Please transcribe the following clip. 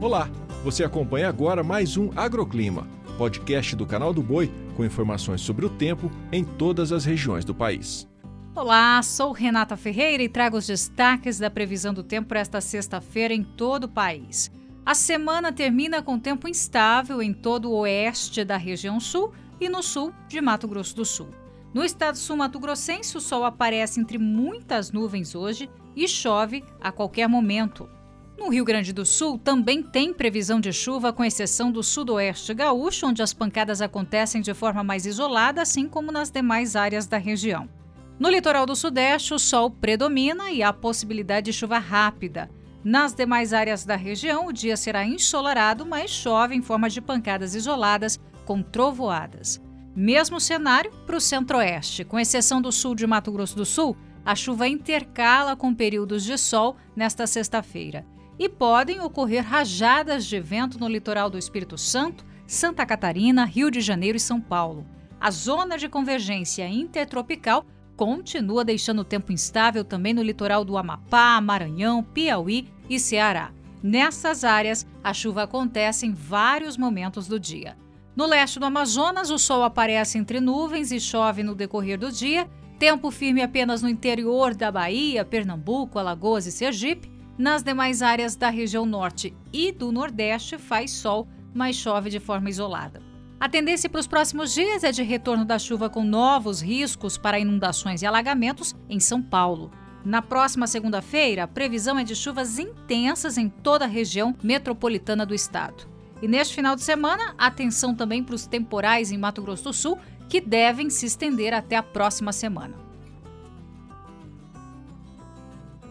Olá, você acompanha agora mais um Agroclima, podcast do canal do Boi com informações sobre o tempo em todas as regiões do país. Olá, sou Renata Ferreira e trago os destaques da previsão do tempo para esta sexta-feira em todo o país. A semana termina com tempo instável em todo o oeste da região sul e no sul de Mato Grosso do Sul. No estado sul-mato-grossense, o sol aparece entre muitas nuvens hoje e chove a qualquer momento. No Rio Grande do Sul também tem previsão de chuva, com exceção do sudoeste gaúcho, onde as pancadas acontecem de forma mais isolada, assim como nas demais áreas da região. No litoral do sudeste, o sol predomina e há possibilidade de chuva rápida. Nas demais áreas da região, o dia será ensolarado, mas chove em forma de pancadas isoladas, com trovoadas. Mesmo cenário para o centro-oeste, com exceção do sul de Mato Grosso do Sul, a chuva intercala com períodos de sol nesta sexta-feira e podem ocorrer rajadas de vento no litoral do Espírito Santo, Santa Catarina, Rio de Janeiro e São Paulo. A zona de convergência intertropical continua deixando o tempo instável também no litoral do Amapá, Maranhão, Piauí e Ceará. Nessas áreas, a chuva acontece em vários momentos do dia. No leste do Amazonas, o sol aparece entre nuvens e chove no decorrer do dia. Tempo firme apenas no interior da Bahia, Pernambuco, Alagoas e Sergipe. Nas demais áreas da região norte e do nordeste faz sol, mas chove de forma isolada. A tendência para os próximos dias é de retorno da chuva com novos riscos para inundações e alagamentos em São Paulo. Na próxima segunda-feira, a previsão é de chuvas intensas em toda a região metropolitana do estado. E neste final de semana, atenção também para os temporais em Mato Grosso do Sul, que devem se estender até a próxima semana.